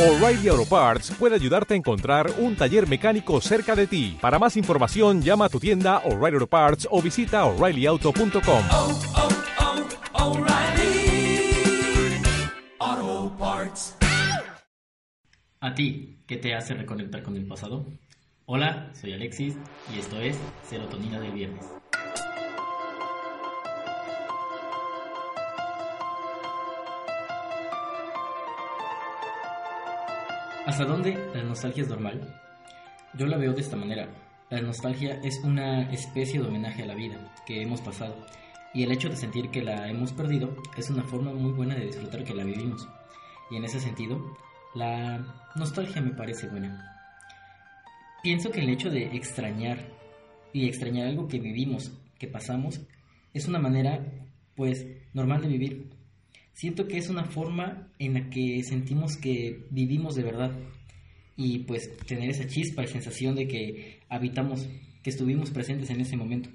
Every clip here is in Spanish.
O'Reilly Auto Parts puede ayudarte a encontrar un taller mecánico cerca de ti. Para más información, llama a tu tienda O'Reilly Auto Parts o visita oreillyauto.com. oh, oh, Parts. ¿A ti qué te hace reconectar con el pasado? Hola, soy Alexis y esto es Serotonina del Viernes. ¿Hasta dónde la nostalgia es normal? Yo la veo de esta manera. La nostalgia es una especie de homenaje a la vida que hemos pasado y el hecho de sentir que la hemos perdido es una forma muy buena de disfrutar que la vivimos. Y en ese sentido, la nostalgia me parece buena. Pienso que el hecho de extrañar y extrañar algo que vivimos, que pasamos, es una manera, pues, normal de vivir. Siento que es una forma en la que sentimos que vivimos de verdad y pues tener esa chispa y sensación de que habitamos, que estuvimos presentes en ese momento.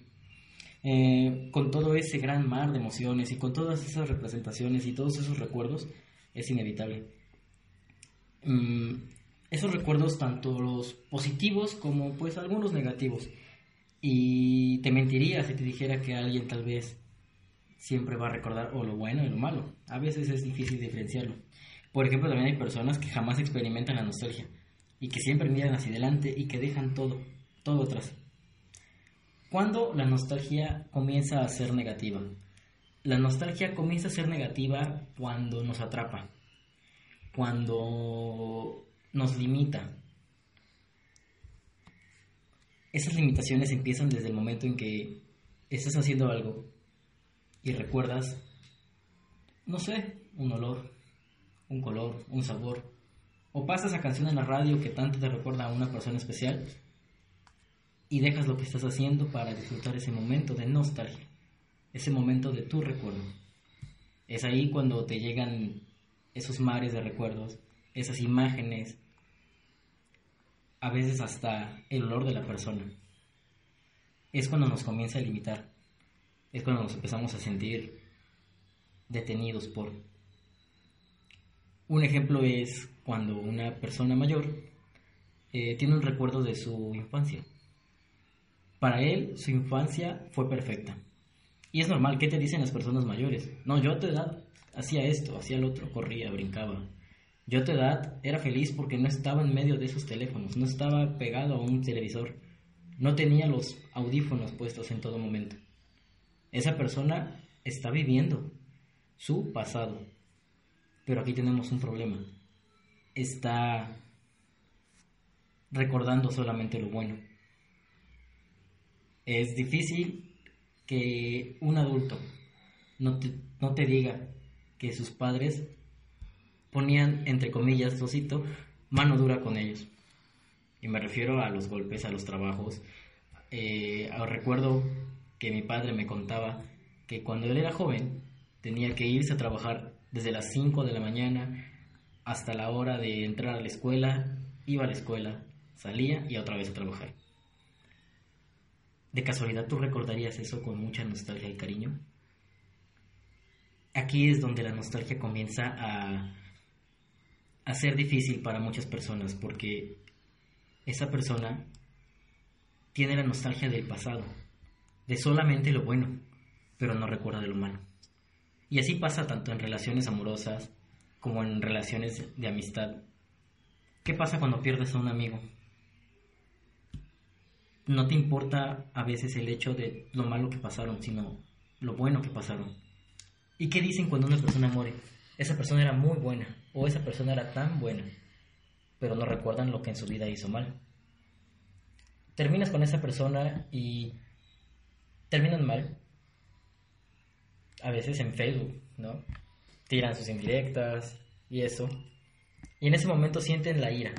Eh, con todo ese gran mar de emociones y con todas esas representaciones y todos esos recuerdos, es inevitable. Mm, esos recuerdos, tanto los positivos como pues algunos negativos. Y te mentiría si te dijera que alguien tal vez siempre va a recordar o lo bueno y lo malo. A veces es difícil diferenciarlo. Por ejemplo, también hay personas que jamás experimentan la nostalgia y que siempre miran hacia adelante y que dejan todo, todo atrás. ¿Cuándo la nostalgia comienza a ser negativa? La nostalgia comienza a ser negativa cuando nos atrapa, cuando nos limita. Esas limitaciones empiezan desde el momento en que estás haciendo algo y recuerdas, no sé, un olor, un color, un sabor, o pasas esa canción en la radio que tanto te recuerda a una persona especial y dejas lo que estás haciendo para disfrutar ese momento de nostalgia, ese momento de tu recuerdo. Es ahí cuando te llegan esos mares de recuerdos, esas imágenes, a veces hasta el olor de la persona. Es cuando nos comienza a limitar, es cuando nos empezamos a sentir detenidos por... Un ejemplo es cuando una persona mayor eh, tiene un recuerdo de su infancia. Para él, su infancia fue perfecta. Y es normal, ¿qué te dicen las personas mayores? No, yo a tu edad hacía esto, hacía lo otro, corría, brincaba. Yo a tu edad era feliz porque no estaba en medio de esos teléfonos, no estaba pegado a un televisor, no tenía los audífonos puestos en todo momento. Esa persona está viviendo su pasado. Pero aquí tenemos un problema. Está recordando solamente lo bueno. Es difícil que un adulto no te, no te diga que sus padres ponían, entre comillas, dosito, mano dura con ellos. Y me refiero a los golpes, a los trabajos. Eh, recuerdo que mi padre me contaba que cuando él era joven tenía que irse a trabajar desde las 5 de la mañana hasta la hora de entrar a la escuela, iba a la escuela, salía y otra vez a trabajar. ¿De casualidad tú recordarías eso con mucha nostalgia y cariño? Aquí es donde la nostalgia comienza a, a ser difícil para muchas personas porque esa persona tiene la nostalgia del pasado, de solamente lo bueno, pero no recuerda de lo malo. Y así pasa tanto en relaciones amorosas como en relaciones de amistad. ¿Qué pasa cuando pierdes a un amigo? No te importa a veces el hecho de lo malo que pasaron, sino lo bueno que pasaron. ¿Y qué dicen cuando una persona muere? Esa persona era muy buena o esa persona era tan buena, pero no recuerdan lo que en su vida hizo mal. Terminas con esa persona y terminan mal, a veces en Facebook, ¿no? Tiran sus indirectas y eso. Y en ese momento sienten la ira.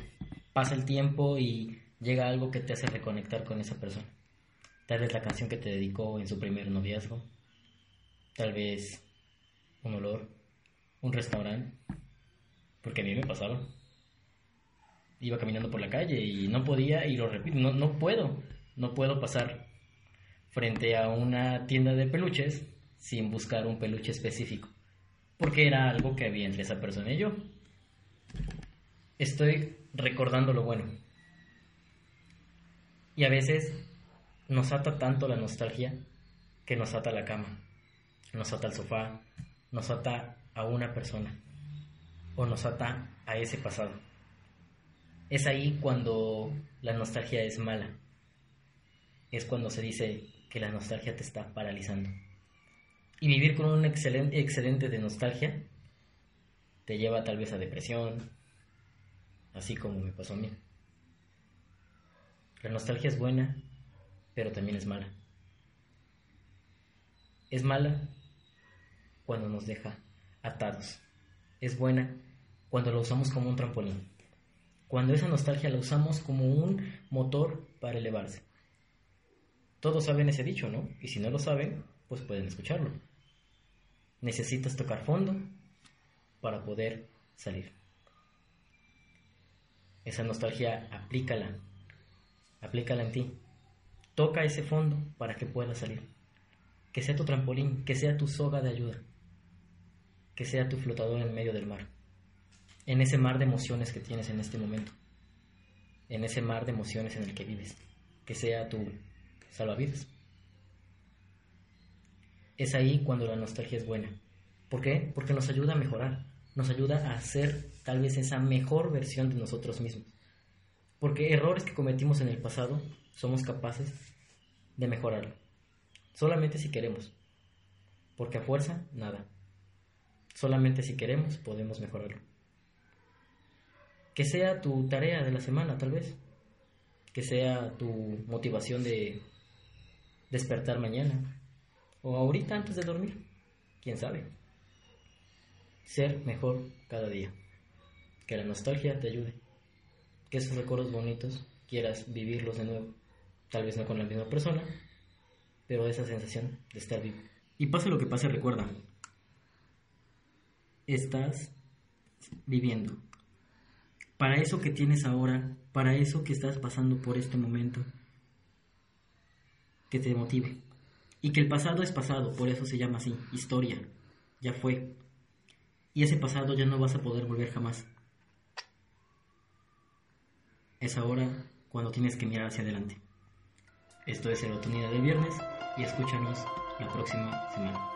Pasa el tiempo y llega algo que te hace reconectar con esa persona. Tal vez la canción que te dedicó en su primer noviazgo. Tal vez un olor, un restaurante. Porque a mí me pasaba. Iba caminando por la calle y no podía, y lo repito, no, no puedo, no puedo pasar frente a una tienda de peluches sin buscar un peluche específico, porque era algo que había entre esa persona y yo. Estoy recordando lo bueno. Y a veces nos ata tanto la nostalgia que nos ata la cama, nos ata al sofá, nos ata a una persona o nos ata a ese pasado. Es ahí cuando la nostalgia es mala. Es cuando se dice que la nostalgia te está paralizando. Y vivir con un excelente excedente de nostalgia te lleva tal vez a depresión, así como me pasó a mí. La nostalgia es buena, pero también es mala. Es mala cuando nos deja atados. Es buena cuando la usamos como un trampolín. Cuando esa nostalgia la usamos como un motor para elevarse. Todos saben ese dicho, ¿no? Y si no lo saben, pues pueden escucharlo. Necesitas tocar fondo para poder salir. Esa nostalgia, aplícala. Aplícala en ti. Toca ese fondo para que puedas salir. Que sea tu trampolín, que sea tu soga de ayuda. Que sea tu flotador en medio del mar. En ese mar de emociones que tienes en este momento. En ese mar de emociones en el que vives. Que sea tu salvavidas. Es ahí cuando la nostalgia es buena. ¿Por qué? Porque nos ayuda a mejorar, nos ayuda a ser tal vez esa mejor versión de nosotros mismos. Porque errores que cometimos en el pasado somos capaces de mejorarlo. Solamente si queremos. Porque a fuerza, nada. Solamente si queremos podemos mejorarlo. Que sea tu tarea de la semana, tal vez. Que sea tu motivación de despertar mañana. O ahorita antes de dormir. ¿Quién sabe? Ser mejor cada día. Que la nostalgia te ayude. Que esos recuerdos bonitos quieras vivirlos de nuevo. Tal vez no con la misma persona, pero esa sensación de estar vivo. Y pase lo que pase, recuerda. Estás viviendo. Para eso que tienes ahora, para eso que estás pasando por este momento, que te motive. Y que el pasado es pasado, por eso se llama así, historia. Ya fue. Y ese pasado ya no vas a poder volver jamás. Es ahora cuando tienes que mirar hacia adelante. Esto es Serotonina del viernes y escúchanos la próxima semana.